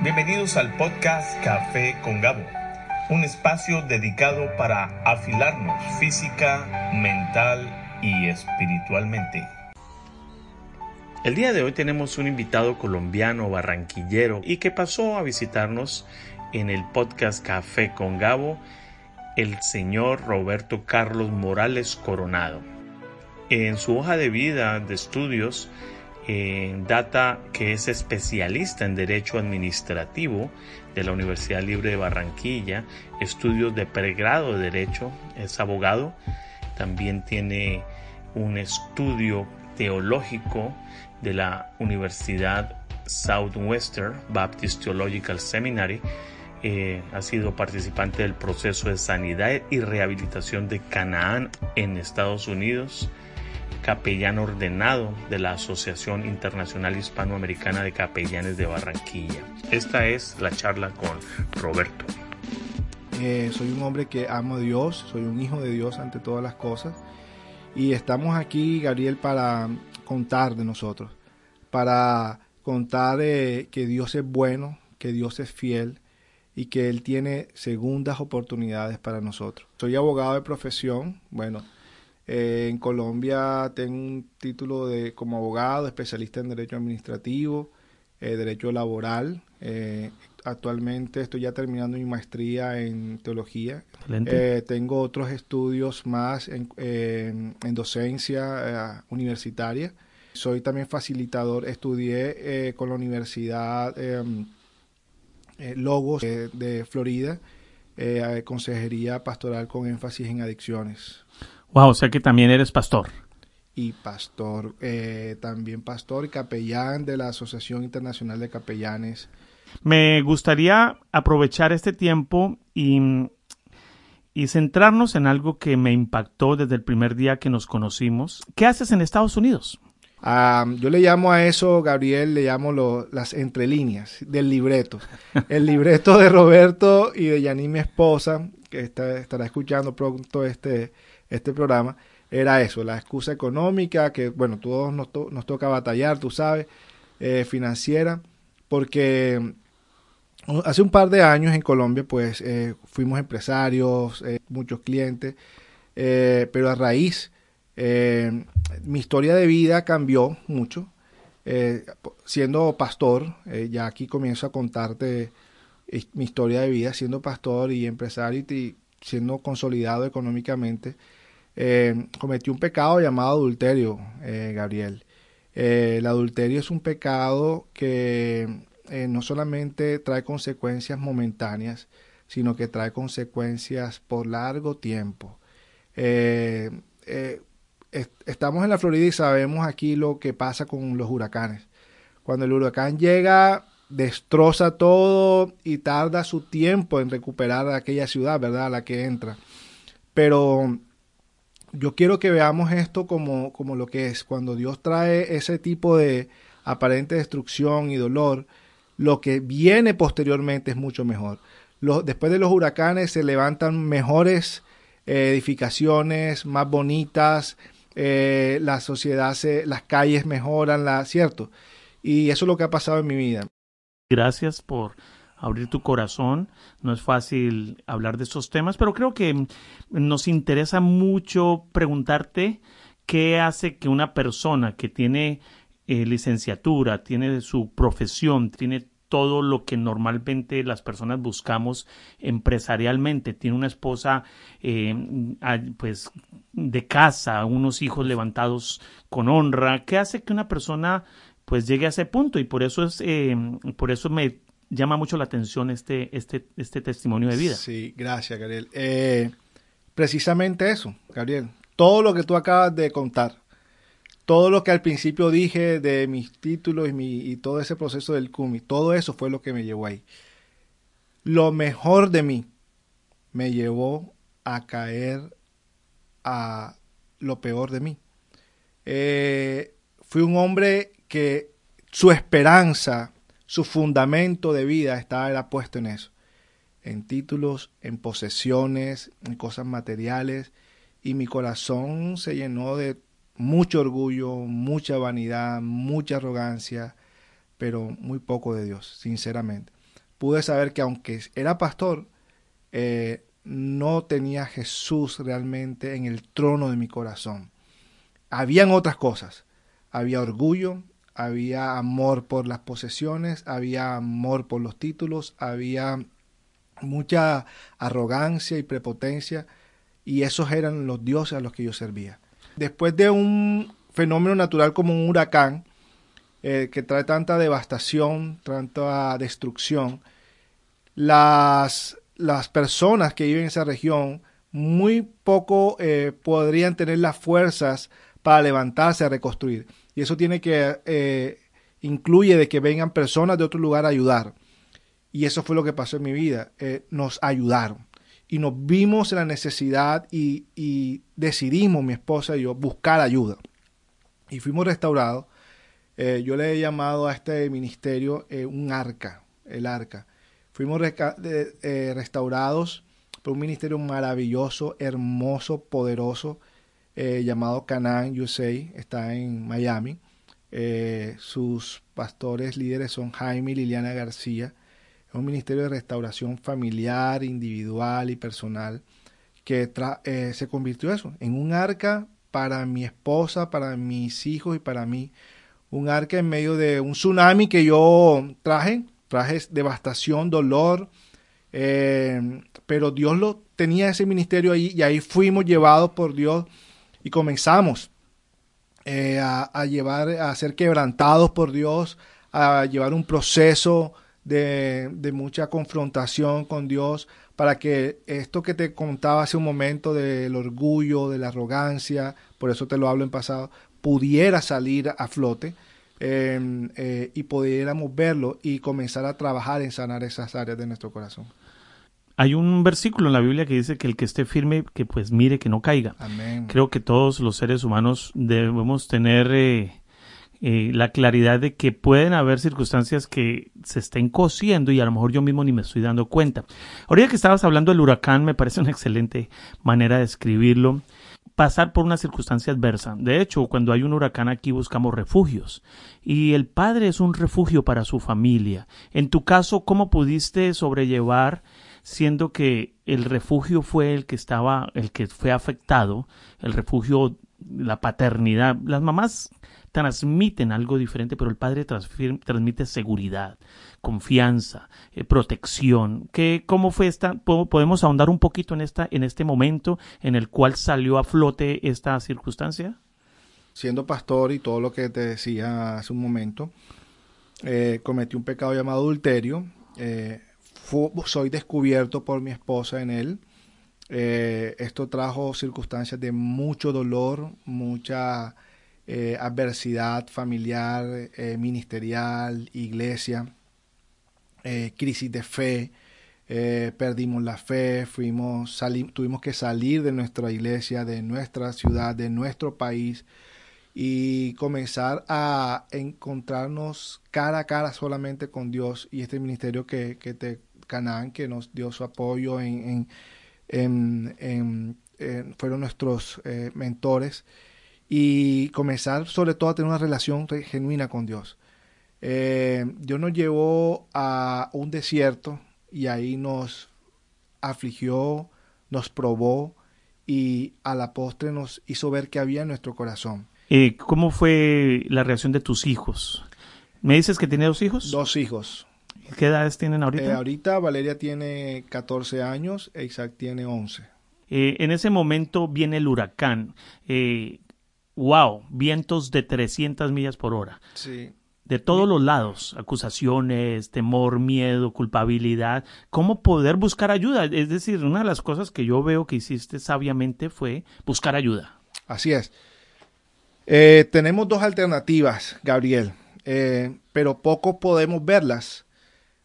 Bienvenidos al podcast Café con Gabo, un espacio dedicado para afilarnos física, mental y espiritualmente. El día de hoy tenemos un invitado colombiano barranquillero y que pasó a visitarnos en el podcast Café con Gabo, el señor Roberto Carlos Morales Coronado. En su hoja de vida de estudios, en data que es especialista en Derecho Administrativo de la Universidad Libre de Barranquilla, estudios de pregrado de Derecho, es abogado, también tiene un estudio teológico de la Universidad Southwestern Baptist Theological Seminary, eh, ha sido participante del proceso de sanidad y rehabilitación de Canaán en Estados Unidos, capellán ordenado de la Asociación Internacional Hispanoamericana de Capellanes de Barranquilla. Esta es la charla con Roberto. Eh, soy un hombre que amo a Dios, soy un hijo de Dios ante todas las cosas. Y estamos aquí, Gabriel, para contar de nosotros, para contar eh, que Dios es bueno, que Dios es fiel y que Él tiene segundas oportunidades para nosotros. Soy abogado de profesión, bueno, eh, en Colombia tengo un título de como abogado, especialista en derecho administrativo, eh, derecho laboral. Eh, actualmente estoy ya terminando mi maestría en teología. tengo otros estudios más en, en docencia universitaria. Soy también facilitador. Estudié con la Universidad Logos de Florida, consejería pastoral con énfasis en adicciones. Wow, o sea que también eres pastor. Y pastor, eh, también pastor y capellán de la Asociación Internacional de Capellanes. Me gustaría aprovechar este tiempo y, y centrarnos en algo que me impactó desde el primer día que nos conocimos. ¿Qué haces en Estados Unidos? Ah, yo le llamo a eso, Gabriel, le llamo lo, las entrelíneas del libreto. El libreto de Roberto y de Yaní, mi esposa, que estará escuchando pronto este, este programa, era eso, la excusa económica, que bueno, todos nos, toca batallar, tú sabes, eh, financiera, porque uh, hace un par de años en Colombia, pues eh, fuimos empresarios, eh, muchos clientes, pero a raíz, mi historia de vida cambió mucho. siendo pastor, ya aquí comienzo a contarte mi historia de vida, siendo pastor y empresario y siendo consolidado económicamente, eh, cometí un pecado llamado adulterio, eh, Gabriel. Eh, el adulterio es un pecado que no solamente trae consecuencias momentáneas, sino que trae consecuencias por largo tiempo. estamos en la Florida y sabemos aquí lo que pasa con los huracanes. Cuando el huracán llega, destroza todo y tarda su tiempo en recuperar aquella ciudad, ¿verdad? A la que entra. Pero yo quiero que veamos esto como, como lo que es. Cuando Dios trae ese tipo de aparente destrucción y dolor, lo que viene posteriormente es mucho mejor. después de los huracanes se levantan mejores eh, edificaciones, más bonitas, eh, la sociedad, se, las calles mejoran, la, ¿cierto? Y eso es lo que ha pasado en mi vida. Gracias por abrir tu corazón. No es fácil hablar de estos temas, pero creo que nos interesa mucho preguntarte qué hace que una persona que tiene eh, licenciatura, tiene su profesión, tiene todo lo que normalmente las personas buscamos empresarialmente. Tiene una esposa eh, pues de casa, unos hijos levantados con honra. ¿Qué hace que una persona pues llegue a ese punto? Y por eso es, eh, por eso me llama mucho la atención este, este, este testimonio de vida. Sí, gracias, Gabriel. Eh, precisamente eso, Gabriel. Todo lo que tú acabas de contar, todo lo que al principio dije de mis títulos y, mi, y todo ese proceso del CUMI, todo eso fue lo que me llevó ahí. Lo mejor de mí me llevó a caer a lo peor de mí. Eh, fui un hombre que su esperanza su fundamento de vida estaba puesto en eso, en títulos, en posesiones, en cosas materiales, y mi corazón se llenó de mucho orgullo, mucha vanidad, mucha arrogancia, pero muy poco de Dios, sinceramente. pude saber que aunque era pastor, eh, no tenía Jesús realmente en el trono de mi corazón. Habían otras cosas. Había orgullo, había amor por las posesiones, había amor por los títulos, había mucha arrogancia y prepotencia, y esos eran los dioses a los que yo servía. Después de un fenómeno natural como un huracán, eh, que trae tanta devastación, tanta destrucción, las, las personas que viven en esa región muy poco eh, podrían tener las fuerzas para levantarse a reconstruir. Y eso tiene que eh, incluye de que vengan personas de otro lugar a ayudar. Y eso fue lo que pasó en mi vida. nos ayudaron. Y nos vimos en la necesidad y, decidimos, mi esposa y yo, buscar ayuda. Y fuimos restaurados eh, yo le he llamado a este ministerio eh, un arca, el arca. Fuimos eh, restaurados por un ministerio maravilloso, hermoso, poderoso, llamado Canaan USA, está en Miami. sus pastores líderes son Jaime y Liliana García. Es un ministerio de restauración familiar, individual y personal que se convirtió en un arca para mi esposa, para mis hijos y para mí un arca en medio de un tsunami que yo traje, traje devastación, dolor, eh, pero Dios lo tenía ese ministerio ahí y ahí fuimos llevados por Dios y comenzamos eh, a, llevar, a ser quebrantados por Dios, a llevar un proceso de, de mucha confrontación con Dios para que esto que te contaba hace un momento del orgullo, de la arrogancia, por eso te lo hablo en pasado, pudiera salir a flote em, eh, y pudiéramos verlo y comenzar a trabajar en sanar esas áreas de nuestro corazón. Hay un versículo en la Biblia que dice que el que esté firme, que pues mire que no caiga. Creo que todos los seres humanos debemos tener eh, eh, la claridad de que pueden haber circunstancias que se estén cosiendo y a lo mejor yo mismo ni me estoy dando cuenta. Ahorita que estabas hablando del huracán, me parece una excelente manera de escribirlo pasar por una circunstancia adversa. De hecho, cuando hay un huracán aquí buscamos refugios y el padre es un refugio para su familia. En tu caso, ¿cómo pudiste sobrellevar siendo que el refugio fue el que estaba, el que fue afectado, el refugio, la paternidad? Las mamás transmiten algo diferente, pero el padre transmite seguridad, confianza, eh, protección. ¿Qué, ¿Cómo fue esta? ¿Podemos ahondar un poquito en, esta, en este momento en el cual salió a flote esta circunstancia? Siendo pastor y todo lo que te decía hace un momento, eh, cometí un pecado llamado adulterio. Eh, soy descubierto por mi esposa en él. esto trajo circunstancias de mucho dolor, mucha adversidad familiar, ministerial, iglesia. Eh, crisis de fe, eh, perdimos la fe, fuimos, tuvimos que salir de nuestra iglesia, de nuestra ciudad, de nuestro país y comenzar a encontrarnos cara a cara solamente con Dios y este ministerio que, que te, Canaán, que nos dio su apoyo en, fueron nuestros eh, mentores y comenzar sobre todo a tener una relación genuina con Dios. Eh, Dios nos llevó a un desierto y ahí nos afligió, nos probó y a la postre nos hizo ver que había en nuestro corazón. Eh, ¿Cómo fue la reacción de tus hijos? ¿Me dices que tiene dos hijos? Dos hijos. ¿Qué edades tienen ahorita? Eh, ahorita Valeria tiene 14 años, e Isaac tiene 11. Eh, en ese momento viene el huracán. wow, vientos de 300 millas por hora. Sí de todos los lados, acusaciones, temor, miedo, culpabilidad, cómo poder buscar ayuda. Es decir, una de las cosas que yo veo que hiciste sabiamente fue buscar ayuda. Así es. Eh, tenemos dos alternativas, Gabriel, eh, pero poco podemos verlas.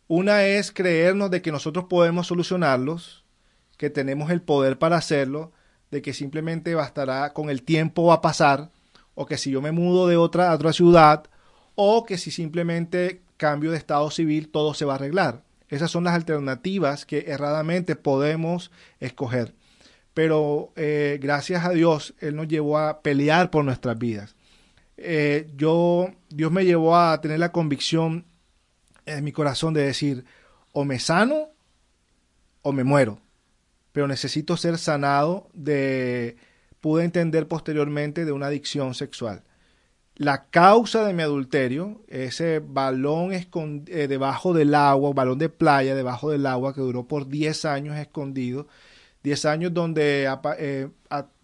Una es creernos de que nosotros podemos solucionarlos, que tenemos el poder para hacerlo, de que simplemente bastará con el tiempo va a pasar, o que si yo me mudo de otra a otra ciudad, o que si simplemente cambio de estado civil todo se va a arreglar. Esas son las alternativas que erradamente podemos escoger. Pero eh, gracias a Dios, Él nos llevó a pelear por nuestras vidas. Eh, yo, Dios me llevó a tener la convicción en mi corazón de decir, o me sano o me muero, pero necesito ser sanado de, pude entender posteriormente, de una adicción sexual. La causa de mi adulterio, ese balón eh, debajo del agua, balón de playa debajo del agua que duró por 10 años escondido, 10 años donde eh,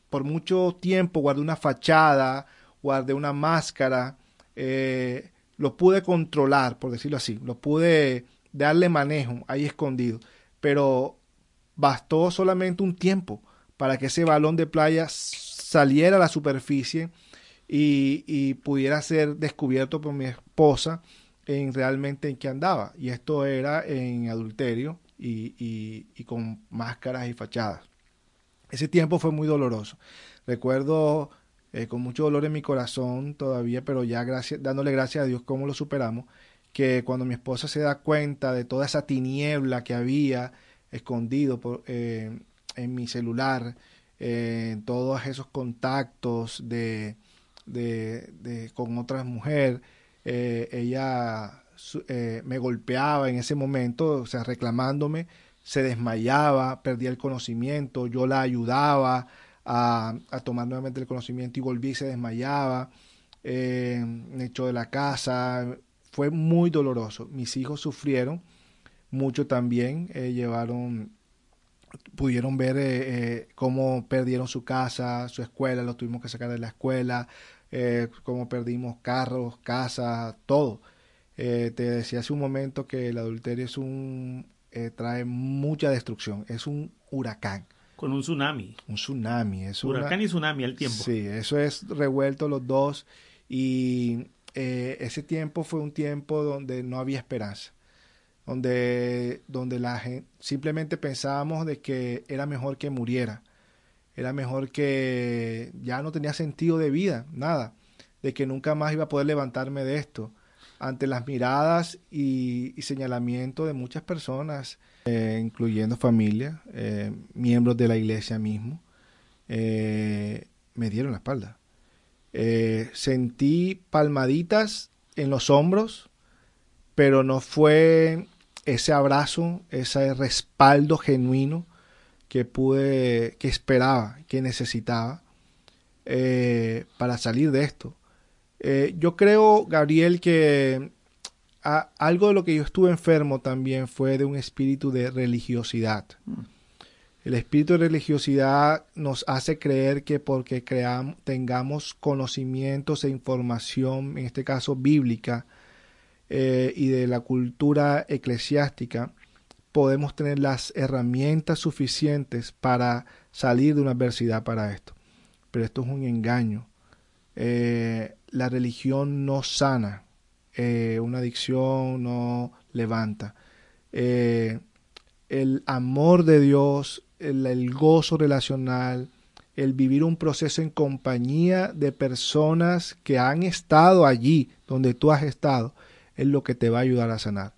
por mucho tiempo guardé una fachada, guardé una máscara, eh, lo pude controlar, por decirlo así, lo pude darle manejo ahí escondido, pero bastó solamente un tiempo para que ese balón de playa saliera a la superficie y, pudiera ser descubierto por mi esposa en realmente en qué andaba. Y esto era en adulterio y, con máscaras y fachadas. Ese tiempo fue muy doloroso. Recuerdo eh, con mucho dolor en mi corazón todavía, pero ya dándole gracias a Dios cómo lo superamos, que cuando mi esposa se da cuenta de toda esa tiniebla que había escondido eh, en mi celular, eh, todos esos contactos de, de, con otras mujeres. Eh, ella me golpeaba en ese momento, o sea, reclamándome, se desmayaba, perdía el conocimiento, yo la ayudaba a, tomar nuevamente el conocimiento y volví y se desmayaba, eh, me echó de la casa, fue muy doloroso. Mis hijos sufrieron mucho también, llevaron pudieron ver cómo perdieron su casa, su escuela, lo tuvimos que sacar de la escuela, eh, como perdimos carros, casas, todo. Eh, te decía hace un momento que el adulterio es un eh, trae mucha destrucción, es un huracán. Con un tsunami. Un tsunami. Es huracán y tsunami al tiempo. Sí, eso es revuelto los dos y ese tiempo fue un tiempo donde no había esperanza, donde, donde la gente, simplemente pensábamos de que era mejor que muriera era mejor que ya no tenía sentido de vida, nada, de que nunca más iba a poder levantarme de esto, ante las miradas y, señalamientos de muchas personas, eh, incluyendo familia, eh, miembros de la iglesia mismo, eh, me dieron la espalda. sentí palmaditas en los hombros, pero no fue ese abrazo, ese respaldo genuino que pude, que esperaba, que necesitaba para salir de esto. Yo creo, Gabriel, que algo de lo que yo estuve enfermo también fue de un espíritu de religiosidad. Mm. El espíritu de religiosidad nos hace creer que porque creamos, tengamos conocimientos e información, en este caso bíblica, eh, y de la cultura eclesiástica, podemos tener las herramientas suficientes para salir de una adversidad para esto. Pero esto es un engaño. Eh, la religión no sana, eh, una adicción no levanta. Eh, el amor de Dios, el, gozo relacional, el vivir un proceso en compañía de personas que han estado allí donde tú has estado, es lo que te va a ayudar a sanar.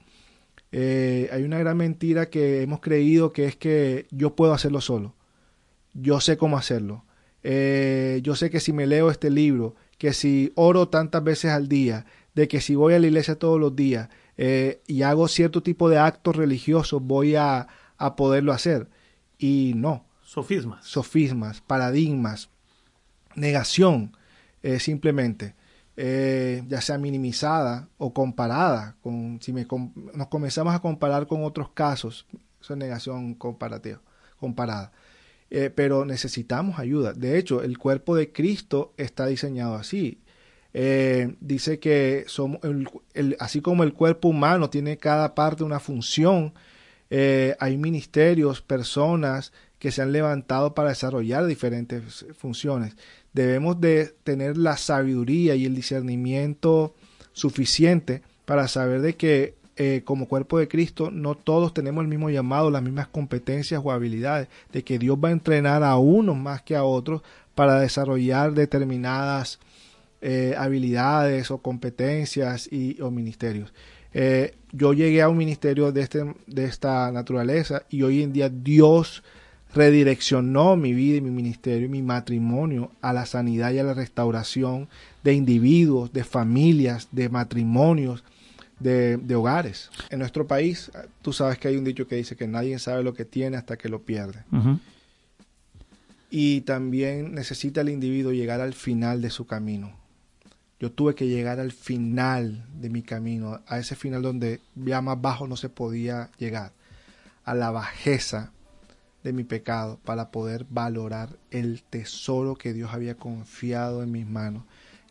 Eh, hay una gran mentira que hemos creído que es que yo puedo hacerlo solo. Yo sé cómo hacerlo. Yo sé que si me leo este libro, que si oro tantas veces al día, de que si voy a la iglesia todos los días eh, y hago cierto tipo de actos religiosos, voy a, a poderlo hacer. Y no. Sofismas. Sofismas, paradigmas, negación, simplemente. Eh, ya sea minimizada o comparada con si me, nos comenzamos a comparar con otros casos eso es negación comparativa comparada eh, pero necesitamos ayuda de hecho el cuerpo de Cristo está diseñado así eh, dice que así como el cuerpo humano tiene cada parte una función hay ministerios personas que se han levantado para desarrollar diferentes funciones. Debemos de tener la sabiduría y el discernimiento suficiente para saber de que eh, como cuerpo de Cristo no todos tenemos el mismo llamado, las mismas competencias o habilidades, de que Dios va a entrenar a unos más que a otros para desarrollar determinadas eh, habilidades o competencias y, o ministerios. Eh, yo llegué a un ministerio de, este, de esta naturaleza y hoy en día Dios redireccionó mi vida y mi ministerio y mi matrimonio a la sanidad y a la restauración de individuos, de familias, de matrimonios, de, de, hogares. En nuestro país, tú sabes que hay un dicho que dice que nadie sabe lo que tiene hasta que lo pierde. Y también necesita el individuo llegar al final de su camino. Yo tuve que llegar al final de mi camino, a ese final donde ya más bajo no se podía llegar, a la bajeza de mi pecado para poder valorar el tesoro que Dios había confiado en mis manos,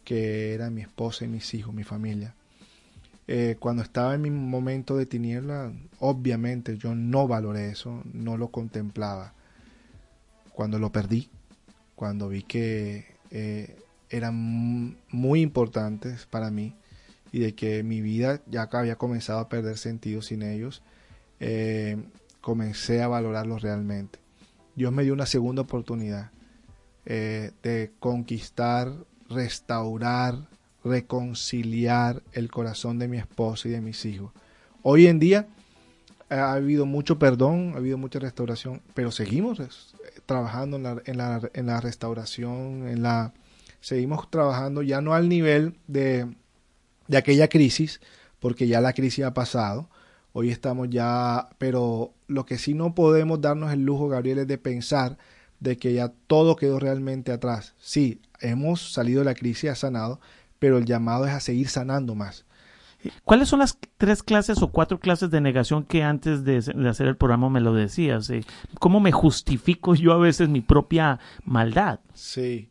que era mi esposa y mis hijos, mi familia. Eh, cuando estaba en mi momento de tiniebla, obviamente yo no valoré eso, no lo contemplaba. Cuando lo perdí, cuando vi que eh, eran muy importantes para mí y de que mi vida ya había comenzado a perder sentido sin ellos, eh, comencé a valorarlos realmente. Dios me dio una segunda oportunidad de conquistar, restaurar, reconciliar el corazón de mi esposa y de mis hijos. Hoy en día ha habido mucho perdón, ha habido mucha restauración, pero seguimos trabajando en la, en la, en la restauración, en la, seguimos trabajando ya no al nivel de, de aquella crisis, porque ya la crisis ha pasado. Hoy estamos ya, pero lo que sí no podemos darnos el lujo, Gabriel, es de pensar de que ya todo quedó realmente atrás. Sí, hemos salido de la crisis, ha sanado, pero el llamado es a seguir sanando más. ¿Cuáles son las tres clases o cuatro clases de negación que antes de, hacer el programa me lo decías? Eh? ¿Cómo me justifico yo a veces mi propia maldad? Sí.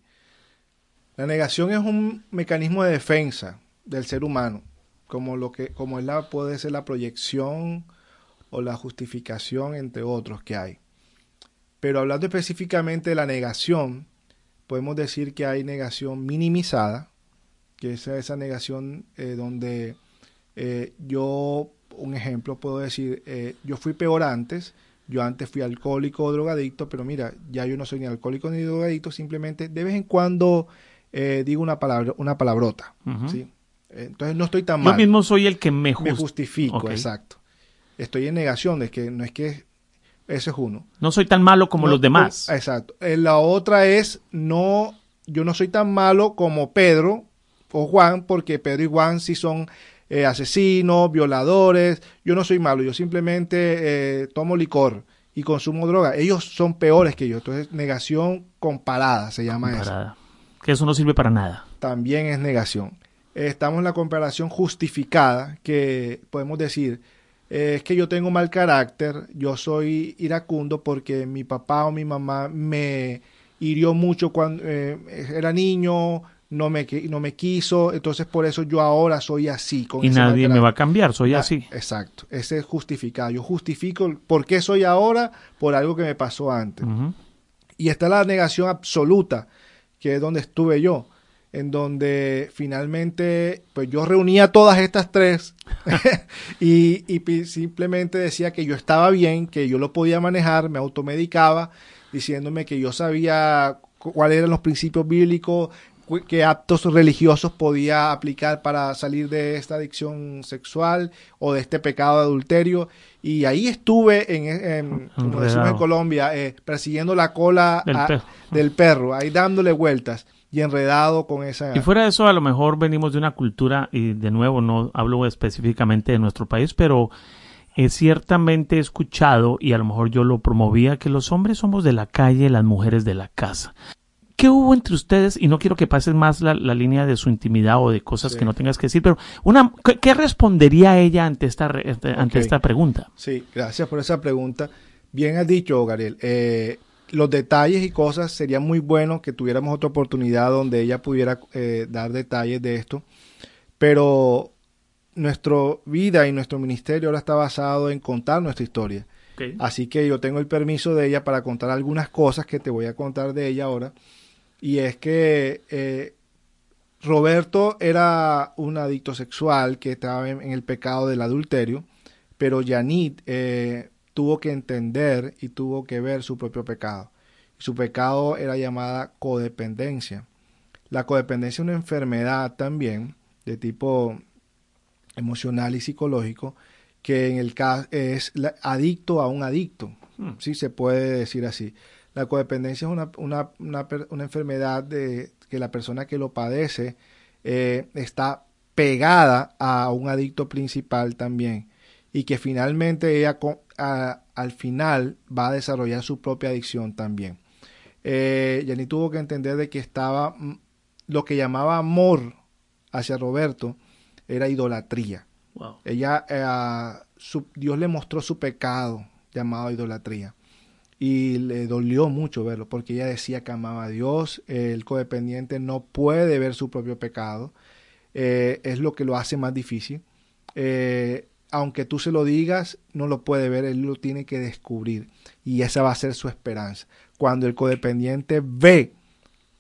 La negación es un mecanismo de defensa del ser humano, como lo que, como es la, puede ser la proyección o la justificación, entre otros que hay. Pero hablando específicamente de la negación, podemos decir que hay negación minimizada, que es esa negación eh, donde eh, yo, un ejemplo, puedo decir, eh, yo fui peor antes, yo antes fui alcohólico o drogadicto, pero mira, ya yo no soy ni alcohólico ni drogadicto, simplemente de vez en cuando digo una palabra, una palabrota, ¿sí? Entonces no estoy tan mal. Yo mismo soy el que me, me justifico, exacto. Estoy en negación de que no es que ese es uno. No soy tan malo como los demás. exacto. La otra es no, yo no soy tan malo como Pedro, o Juan, porque Pedro y Juan sí son eh, asesinos, violadores. Yo no soy malo, yo simplemente eh, tomo licor y consumo droga. Ellos son peores que yo. Entonces, negación comparada se llama comparada. eso. Que eso no sirve para nada. También es negación. estamos en la comparación justificada, que podemos decir, eh, es que yo tengo mal carácter, yo soy iracundo porque mi papá o mi mamá me hirió mucho cuando era niño, no me, no me quiso, entonces por eso yo ahora soy así. y nadie me va a cambiar, soy así. Exacto, ese es justificado. Yo justifico por qué soy ahora por algo que me pasó antes. Y está la negación absoluta, que es donde estuve yo, en donde finalmente pues yo reunía todas estas tres y, y simplemente decía que yo estaba bien, que yo lo podía manejar, me automedicaba, diciéndome que yo sabía cuáles eran los principios bíblicos, qué actos religiosos podía aplicar para salir de esta adicción sexual o de este pecado de adulterio. Y ahí estuve, en, en Colombia, eh, persiguiendo la cola del, perro, ahí dándole vueltas y enredado con esa... Y fuera de eso, a lo mejor venimos de una cultura, y de nuevo no hablo específicamente de nuestro país, pero he ciertamente escuchado, y a lo mejor yo lo promovía, que los hombres somos de la calle, las mujeres de la casa. ¿Qué hubo entre ustedes? Y no quiero que pases más la, línea de su intimidad o de cosas que no tengas que decir, pero una, ¿qué, respondería ella ante esta, ante esta pregunta? Sí, gracias por esa pregunta. Bien has dicho, Gabriel. Eh, los detalles y cosas sería muy bueno que tuviéramos otra oportunidad donde ella pudiera eh, dar detalles de esto, pero nuestra vida y nuestro ministerio ahora está basado en contar nuestra historia. Así que yo tengo el permiso de ella para contar algunas cosas que te voy a contar de ella ahora y es que eh, Roberto era un adicto sexual que estaba en, el pecado del adulterio, pero Yanit eh, tuvo que entender y tuvo que ver su propio pecado. Su pecado era llamada codependencia. La codependencia es una enfermedad también de tipo emocional y psicológico que en el caso es adicto a un adicto, hmm. sí se puede decir así. La codependencia es una, una, una, una enfermedad de, que la persona que lo padece eh, está pegada a un adicto principal también y que finalmente ella al final va a desarrollar su propia adicción también. Eh, Yanni tuvo que entender de que estaba mm, lo que llamaba amor hacia Roberto era idolatría. Ella, eh, Dios le mostró su pecado llamado idolatría y le dolió mucho verlo porque ella decía que amaba a Dios. El codependiente no puede ver su propio pecado. Eh, es lo que lo hace más difícil. Eh, aunque tú se lo digas, no lo puede ver, él lo tiene que descubrir. Y esa va a ser su esperanza. Cuando el codependiente ve,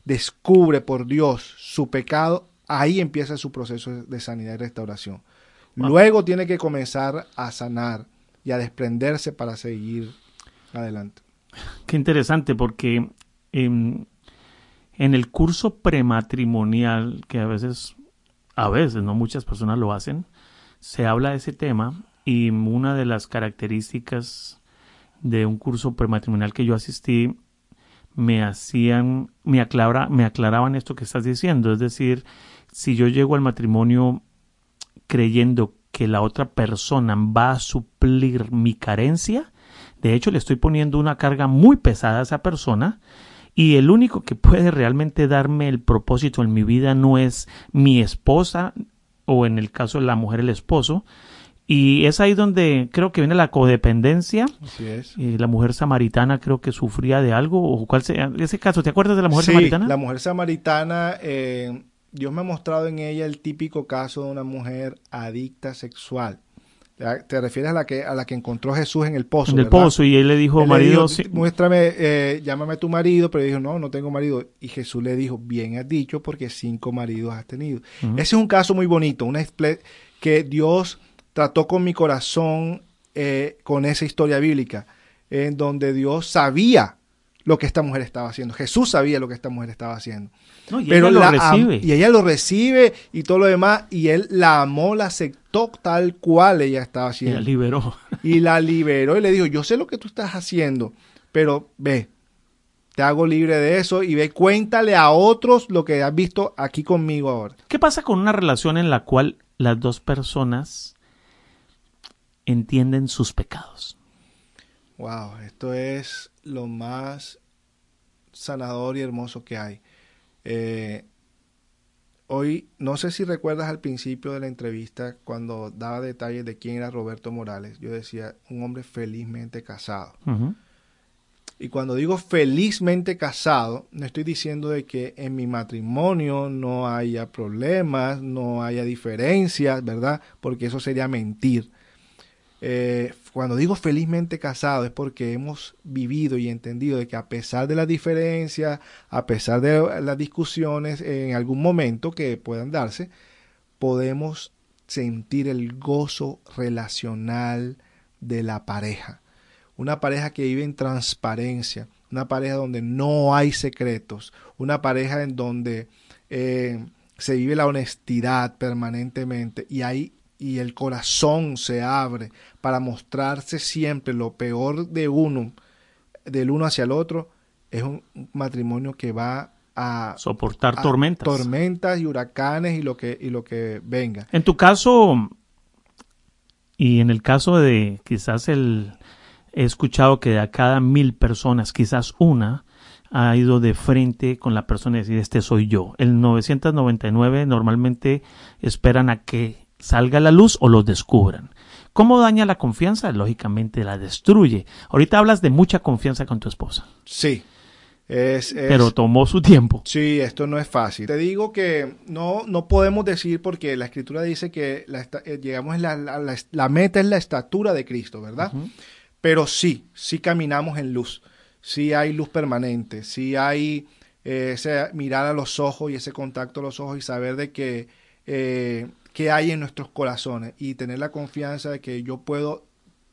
descubre por Dios su pecado, ahí empieza su proceso de sanidad y restauración. Luego tiene que comenzar a sanar y a desprenderse para seguir adelante. Qué interesante, porque en el curso prematrimonial, que a veces, a veces, no muchas personas lo hacen, se habla de ese tema y una de las características de un curso prematrimonial que yo asistí me hacían, me, aclara, me aclaraban esto que estás diciendo, es decir, si yo llego al matrimonio creyendo que la otra persona va a suplir mi carencia, de hecho le estoy poniendo una carga muy pesada a esa persona y el único que puede realmente darme el propósito en mi vida no es mi esposa o en el caso de la mujer el esposo. Y es ahí donde creo que viene la codependencia. Así es. Y la mujer samaritana creo que sufría de algo. ¿O cuál sea ese caso? ¿Te acuerdas de la mujer sí, samaritana? La mujer samaritana, eh, Dios me ha mostrado en ella el típico caso de una mujer adicta sexual. Te refieres a la que a la que encontró Jesús en el pozo. En el pozo y él le dijo, marido, muéstrame, eh, llámame a tu marido, pero dijo, no, no tengo marido. Y Jesús le dijo, bien has dicho, porque cinco maridos has tenido. Ese es un caso muy bonito, una que Dios trató con mi corazón eh, con esa historia bíblica, en donde Dios sabía lo que esta mujer estaba haciendo. Jesús sabía lo que esta mujer estaba haciendo. y Pero ella lo recibe. Y ella lo recibe y todo lo demás. Y él la amó, la aceptó tal cual ella estaba haciendo. Y la liberó. Y la liberó y le dijo, yo sé lo que tú estás haciendo, pero ve, te hago libre de eso y ve, cuéntale a otros lo que has visto aquí conmigo ahora. ¿Qué pasa con una relación en la cual las dos personas entienden sus pecados? Wow, esto es lo más sanador y hermoso que hay. Eh, hoy, no sé si recuerdas al principio de la entrevista cuando daba detalles de quién era Roberto Morales. Yo decía, un hombre felizmente casado. Y cuando digo felizmente casado, no estoy diciendo de que en mi matrimonio no haya problemas, no haya diferencias, ¿verdad? Porque eso sería mentir. Eh, cuando digo felizmente casado es porque hemos vivido y entendido de que a pesar de las diferencias, a pesar de las discusiones en algún momento que puedan darse, podemos sentir el gozo relacional de la pareja. Una pareja que vive en transparencia, una pareja donde no hay secretos, una pareja en donde eh, se vive la honestidad permanentemente y hay y el corazón se abre para mostrarse siempre lo peor de uno, del uno hacia el otro, es un matrimonio que va a soportar tormentas. Tormentas y huracanes y lo que, y lo que venga. En tu caso, y en el caso de quizás el, he escuchado que de a cada mil personas, quizás una, ha ido de frente con la persona y decir, este soy yo. El 999 normalmente esperan a que salga a la luz o los descubran. ¿Cómo daña la confianza? Lógicamente la destruye. Ahorita hablas de mucha confianza con tu esposa. Sí. Es, Pero tomó su tiempo. Sí, esto no es fácil. Te digo que no, no podemos decir porque la escritura dice que la, eh, llegamos la, meta es la estatura de Cristo, ¿verdad? Pero sí, sí caminamos en luz. Sí hay luz permanente. Sí hay eh, ese mirar a los ojos y ese contacto a los ojos y saber de que eh, que hay en nuestros corazones y tener la confianza de que yo puedo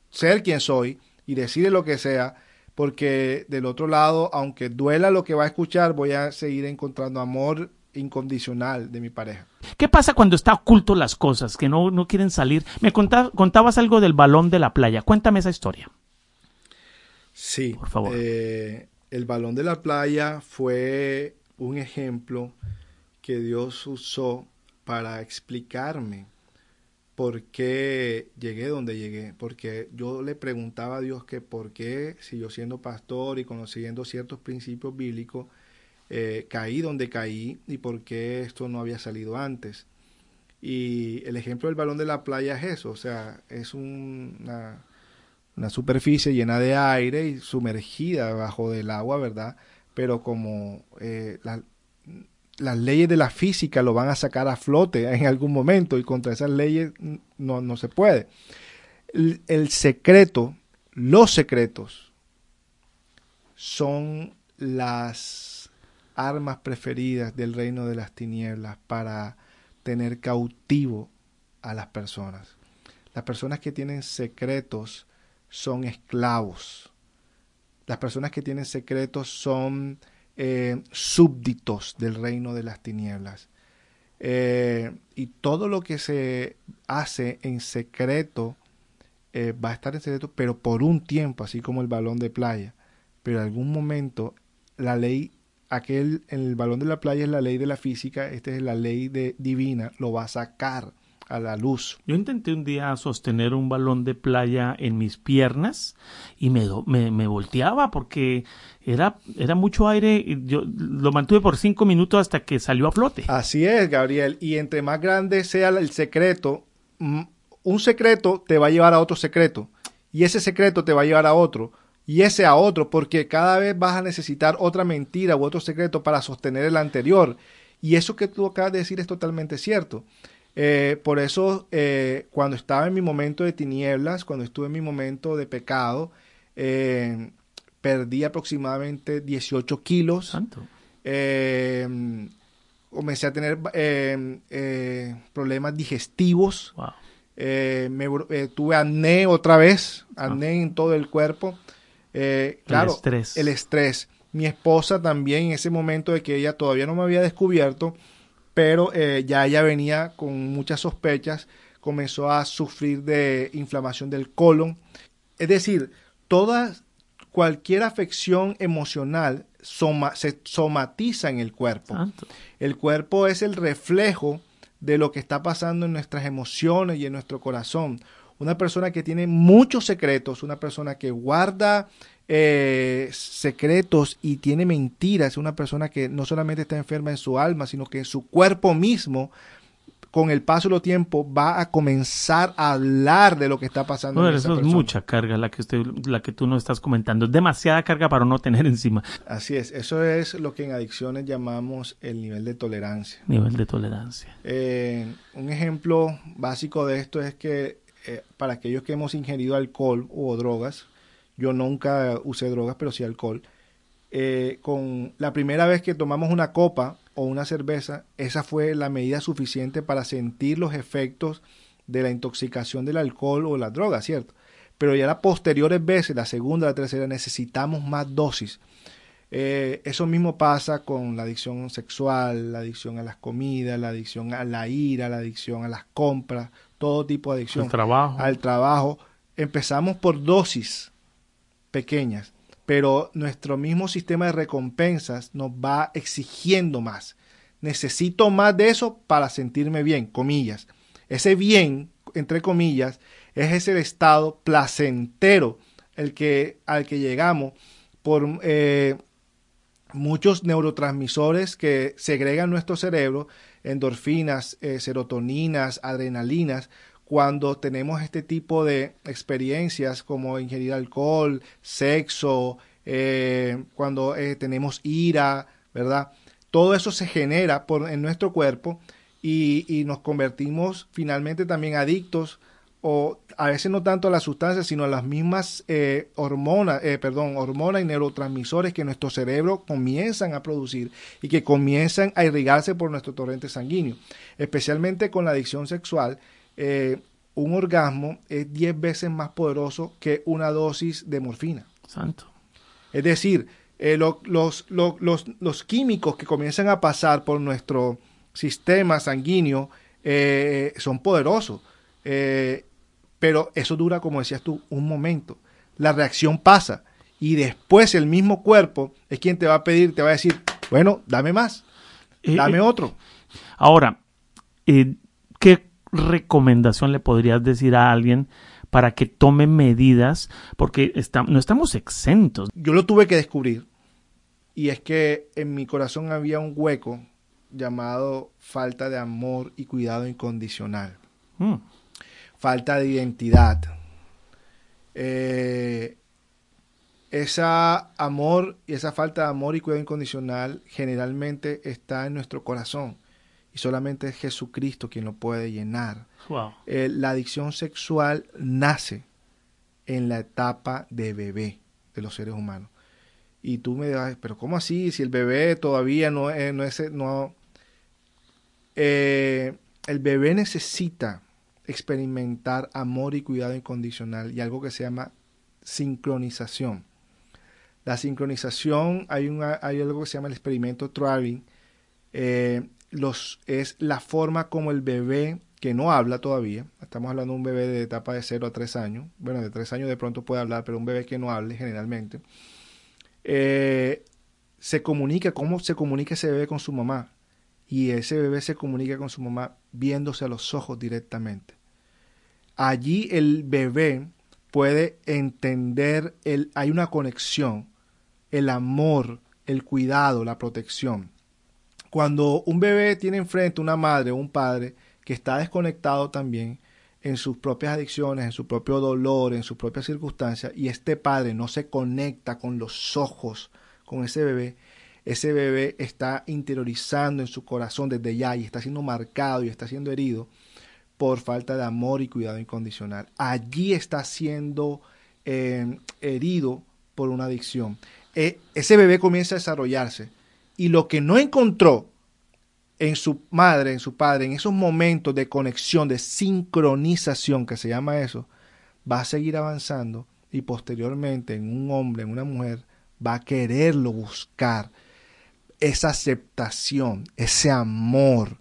ser quien soy y decirle lo que sea, porque del otro lado, aunque duela lo que va a escuchar, voy a seguir encontrando amor incondicional de mi pareja. ¿Qué pasa cuando está oculto las cosas, que no, no quieren salir? Me contabas algo del balón de la playa. Cuéntame esa historia. Sí, por favor. Eh, el balón de la playa fue un ejemplo que Dios usó para explicarme por qué llegué donde llegué, porque yo le preguntaba a Dios que por qué, si yo siendo pastor y conociendo ciertos principios bíblicos, eh, caí donde caí y por qué esto no había salido antes. Y el ejemplo del balón de la playa es eso, o sea, es una, una superficie llena de aire y sumergida bajo del agua, ¿verdad? Pero como eh, las leyes de la física lo van a sacar a flote en algún momento y contra esas leyes no, no se puede. El, el, secreto, los secretos, son las armas preferidas del reino de las tinieblas para tener cautivo a las personas. Las personas que tienen secretos son esclavos. Las personas que tienen secretos son eh, súbditos del reino de las tinieblas. Eh, y todo lo que se hace en secreto eh, va a estar en secreto, pero por un tiempo, así como el balón de playa. Pero en algún momento la ley, aquel, el balón de la playa es la ley de la física, esta es la ley divina, lo va a sacar a la luz. Yo intenté un día sostener un balón de playa en mis piernas y me, me, me volteaba porque era, era mucho aire y yo lo mantuve por cinco minutos hasta que salió a flote. Así es, Gabriel. Y entre más grande sea el secreto, un secreto te va a llevar a otro secreto y ese secreto te va a llevar a otro y ese a otro porque cada vez vas a necesitar otra mentira u otro secreto para sostener el anterior. Y eso que tú acabas de decir es totalmente cierto. Eh, por eso, eh, cuando estaba en mi momento de tinieblas, cuando estuve en mi momento de pecado, eh, perdí aproximadamente 18 kilos. comencé a tener problemas digestivos. me, tuve acné otra vez, acné en todo el cuerpo. claro, el estrés. el estrés. Mi esposa también en ese momento de que ella todavía no me había descubierto, pero eh, ya ella venía con muchas sospechas, comenzó a sufrir de inflamación del colon. Es decir, toda, cualquier afección emocional se somatiza en el cuerpo. El cuerpo es el reflejo de lo que está pasando en nuestras emociones y en nuestro corazón. Una persona que tiene muchos secretos, una persona que guarda eh, secretos y tiene mentiras, es una persona que no solamente está enferma en su alma, sino que en su cuerpo mismo, con el paso del tiempo, va a comenzar a hablar de lo que está pasando. eso es mucha carga la que, usted, la que tú no estás comentando, demasiada carga para no tener encima. Así es, eso es lo que en adicciones llamamos el nivel de tolerancia. Nivel de tolerancia. Eh, un ejemplo básico de esto es que eh, para aquellos que hemos ingerido alcohol o drogas, yo nunca usé drogas, pero sí alcohol. Eh, con la primera vez que tomamos una copa o una cerveza, esa fue la medida suficiente para sentir los efectos de la intoxicación del alcohol o la droga, ¿cierto? Pero ya las posteriores veces, la segunda, la tercera, necesitamos más dosis. Eh, eso mismo pasa con la adicción sexual, la adicción a las comidas, la adicción a la ira, la adicción a las compras, todo tipo de adicción. Al trabajo. Al trabajo. Empezamos por dosis pequeñas, pero nuestro mismo sistema de recompensas nos va exigiendo más. Necesito más de eso para sentirme bien, comillas. Ese bien, entre comillas, es ese estado placentero el que, al que llegamos por eh, muchos neurotransmisores que segregan nuestro cerebro, endorfinas, eh, serotoninas, adrenalinas, cuando tenemos este tipo de experiencias como ingerir alcohol, sexo, eh, cuando eh, tenemos ira, ¿verdad? Todo eso se genera por, en nuestro cuerpo y, nos convertimos finalmente también adictos o a veces no tanto a las sustancias, sino a las mismas eh, hormonas, perdón, hormonas y neurotransmisores que nuestro cerebro comienzan a producir y que comienzan a irrigarse por nuestro torrente sanguíneo, especialmente con la adicción sexual eh, un orgasmo es 10 veces más poderoso que una dosis de morfina. Santo. Es decir, eh, los, los, químicos que comienzan a pasar por nuestro sistema sanguíneo eh, son poderosos. pero eso dura, como decías tú, un momento. La reacción pasa y después el mismo cuerpo es quien te va a pedir, te va a decir, bueno, dame más, dame otro. Ahora, ¿qué recomendación le podrías decir a alguien para que tome medidas? Porque no estamos exentos. Yo lo tuve que descubrir. Y es que en mi corazón había un hueco llamado falta de amor y cuidado incondicional. Mm. Falta de identidad. Eh, esa amor y esa falta de amor y cuidado incondicional generalmente está en nuestro corazón y solamente es Jesucristo quien lo puede llenar. Eh, la adicción sexual nace en la etapa de bebé de los seres humanos. Y tú me dirás, pero ¿cómo así? Si el bebé todavía no, es, no es, no, eh, el bebé necesita experimentar amor y cuidado incondicional y algo que se llama sincronización. La sincronización, hay, hay algo que se llama el experimento Traveling, eh, es la forma como el bebé que no habla todavía, estamos hablando de un bebé de etapa de 0 a 3 años, bueno, de 3 años de pronto puede hablar, pero un bebé que no hable generalmente, eh, se comunica, cómo se comunica ese bebé con su mamá y ese bebé se comunica con su mamá viéndose a los ojos directamente. Allí el bebé puede entender, el, hay una conexión, el amor, el cuidado, la protección. Cuando un bebé tiene enfrente una madre o un padre que está desconectado también en sus propias adicciones, en su propio dolor, en sus propias circunstancias, y este padre no se conecta con los ojos con ese bebé, ese bebé está interiorizando en su corazón desde ya y está siendo marcado y está siendo herido por falta de amor y cuidado incondicional. Allí está siendo eh, herido por una adicción. E, ese bebé comienza a desarrollarse y lo que no encontró en su madre, en su padre, en esos momentos de conexión, de sincronización, que se llama eso, va a seguir avanzando y posteriormente en un hombre, en una mujer, va a quererlo buscar esa aceptación, ese amor,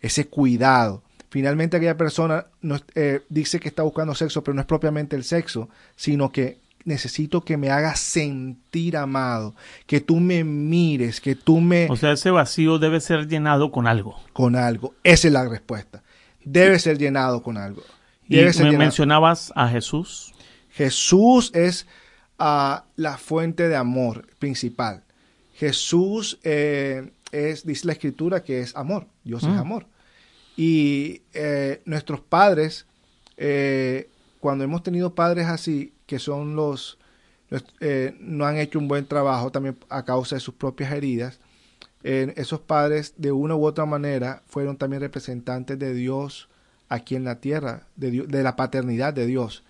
ese cuidado. Finalmente aquella persona eh, dice que está buscando sexo, pero no es propiamente el sexo, sino que necesito que me hagas sentir amado, que tú me mires, que tú me... O sea, ese vacío debe ser llenado con algo. Con algo. Esa es la respuesta. Debe ser llenado con algo. y me mencionabas a Jesús. Jesús es uh, la fuente de amor principal. Jesús eh, es, dice la escritura, que es amor, Dios es mm. amor. Y eh, nuestros padres, eh, cuando hemos tenido padres así, que son los, no han hecho un buen trabajo también a causa de sus propias heridas, esos padres de una u otra manera fueron también representantes de Dios aquí en la tierra, de, de la paternidad de Dios.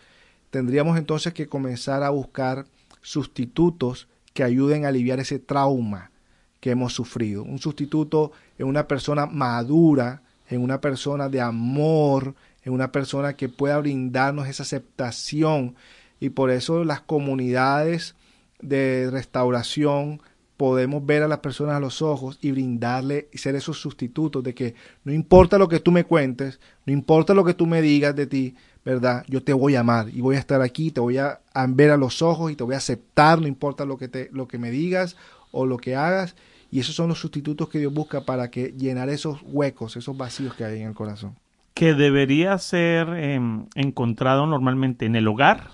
Tendríamos entonces que comenzar a buscar sustitutos que ayuden a aliviar ese trauma que hemos sufrido. Un sustituto en una persona madura, en una persona de amor, en una persona que pueda brindarnos esa aceptación. Y por eso las comunidades de restauración podemos ver a las personas a los ojos y brindarle y ser esos sustitutos de que no importa lo que tú me cuentes, no importa lo que tú me digas de ti, ¿verdad? Yo te voy a amar y voy a estar aquí, te voy a, ver a los ojos y te voy a aceptar, no importa lo que, te, lo que me digas o lo que hagas. Y esos son los sustitutos que Dios busca para que llenar esos huecos, esos vacíos que hay en el corazón. Que debería ser em, encontrado normalmente en el hogar,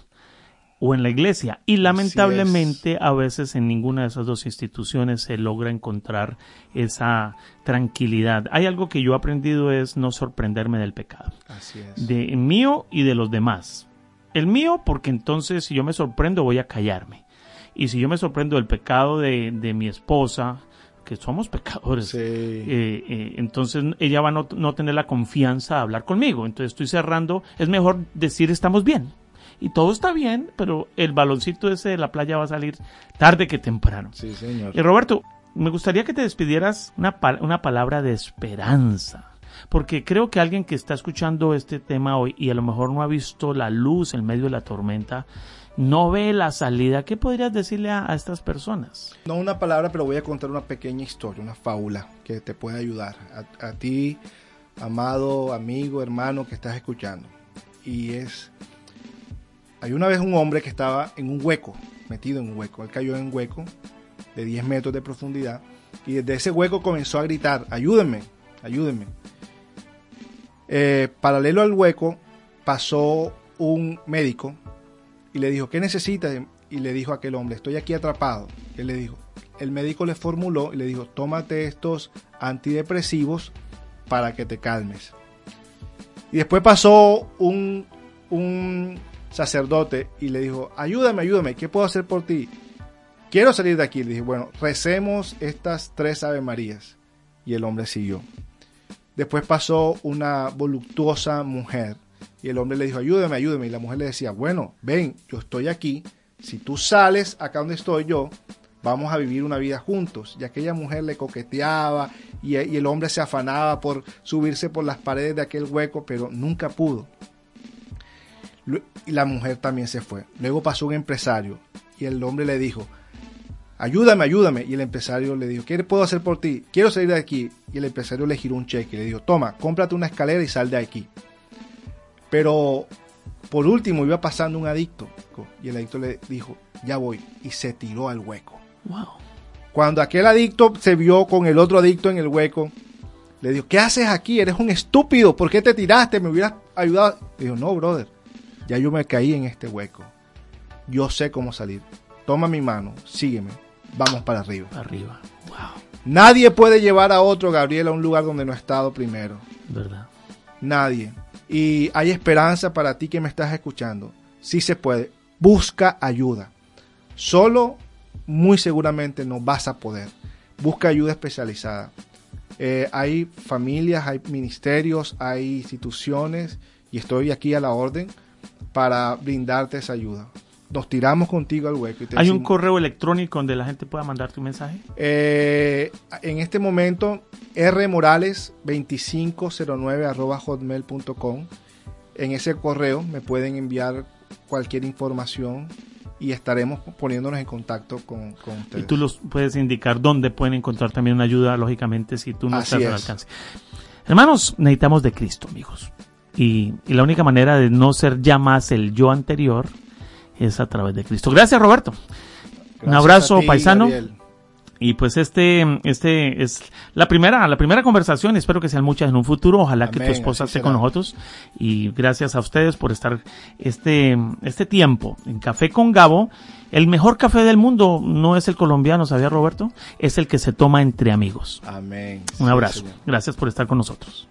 o en la iglesia. Y lamentablemente a veces en ninguna de esas dos instituciones se logra encontrar esa tranquilidad. Hay algo que yo he aprendido es no sorprenderme del pecado. Así es. De mío y de los demás. El mío porque entonces si yo me sorprendo voy a callarme. Y si yo me sorprendo del pecado de, mi esposa, que somos pecadores. Eh, eh, entonces ella va a no, no, tener la confianza a hablar conmigo. Entonces estoy cerrando. Es mejor decir estamos bien y todo está bien, pero el baloncito ese de la playa va a salir tarde que temprano. Sí, señor. Y Roberto, me gustaría que te despidieras una, una palabra de esperanza. Porque creo que alguien que está escuchando este tema hoy y a lo mejor no ha visto la luz en medio de la tormenta, no ve la salida, ¿qué podrías decirle a, estas personas? No una palabra, pero voy a contar una pequeña historia, una fábula que te puede ayudar. A, a ti, amado amigo, hermano que estás escuchando. Y es hay una vez un hombre que estaba en un hueco, metido en un hueco. Él cayó en un hueco de 10 metros de profundidad y desde ese hueco comenzó a gritar, ayúdenme, ayúdenme. Eh, paralelo al hueco pasó un médico y le dijo, ¿qué necesitas? Y le dijo a aquel hombre, estoy aquí atrapado. Él le dijo, el médico le formuló y le dijo, tómate estos antidepresivos para que te calmes. Y después pasó un, un sacerdote y le dijo, ayúdame, ayúdame, ¿qué puedo hacer por ti? Quiero salir de aquí. Le dije, bueno, recemos estas tres Ave Marías. Y el hombre siguió. Después pasó una voluptuosa mujer y el hombre le dijo, ayúdame, ayúdame. Y la mujer le decía, bueno, ven, yo estoy aquí. Si tú sales acá donde estoy yo, vamos a vivir una vida juntos. Y aquella mujer le coqueteaba y, y el hombre se afanaba por subirse por las paredes de aquel hueco, pero nunca pudo. Y la mujer también se fue. Luego pasó un empresario y el hombre le dijo, ayúdame, ayúdame. Y el empresario le dijo, ¿qué puedo hacer por ti? Quiero salir de aquí. Y el empresario le giró un cheque y le dijo, toma, cómprate una escalera y sal de aquí. Pero por último iba pasando un adicto y el adicto le dijo, ya voy. Y se tiró al hueco. Cuando aquel adicto se vio con el otro adicto en el hueco, le dijo, ¿qué haces aquí? Eres un estúpido. ¿Por qué te tiraste? Me hubieras ayudado. Le dijo, no, brother. Ya yo me caí en este hueco. Yo sé cómo salir. Toma mi mano, sígueme. Vamos para arriba. Arriba. Wow. Nadie puede llevar a otro, Gabriel, a un lugar donde no ha estado primero. ¿Verdad? Nadie. Y hay esperanza para ti que me estás escuchando. Sí se puede. Busca ayuda. Solo, muy seguramente no vas a poder. Busca ayuda especializada. Eh, hay familias, hay ministerios, hay instituciones y estoy aquí a la orden para brindarte esa ayuda. Nos tiramos contigo al hueco. ¿Hay un correo electrónico donde la gente pueda mandar tu mensaje? Eh, en este momento, rmorales2509 hotmail.com. En ese correo me pueden enviar cualquier información y estaremos poniéndonos en contacto con, ustedes. Y tú los puedes indicar dónde pueden encontrar también una ayuda, lógicamente, si tú no estás al alcance. Hermanos, necesitamos de Cristo, amigos. Y, la única manera de no ser ya más el yo anterior es a través de Cristo. Gracias, Roberto. Un abrazo, paisano. Y pues este, este es la primera, la primera conversación. Espero que sean muchas en un futuro. Ojalá que tu esposa esté con nosotros. Y gracias a ustedes por estar este, este tiempo en Café con Gabo. El mejor café del mundo no es el colombiano, ¿sabía Roberto? Es el que se toma entre amigos. Amén. Un abrazo. Gracias por estar con nosotros.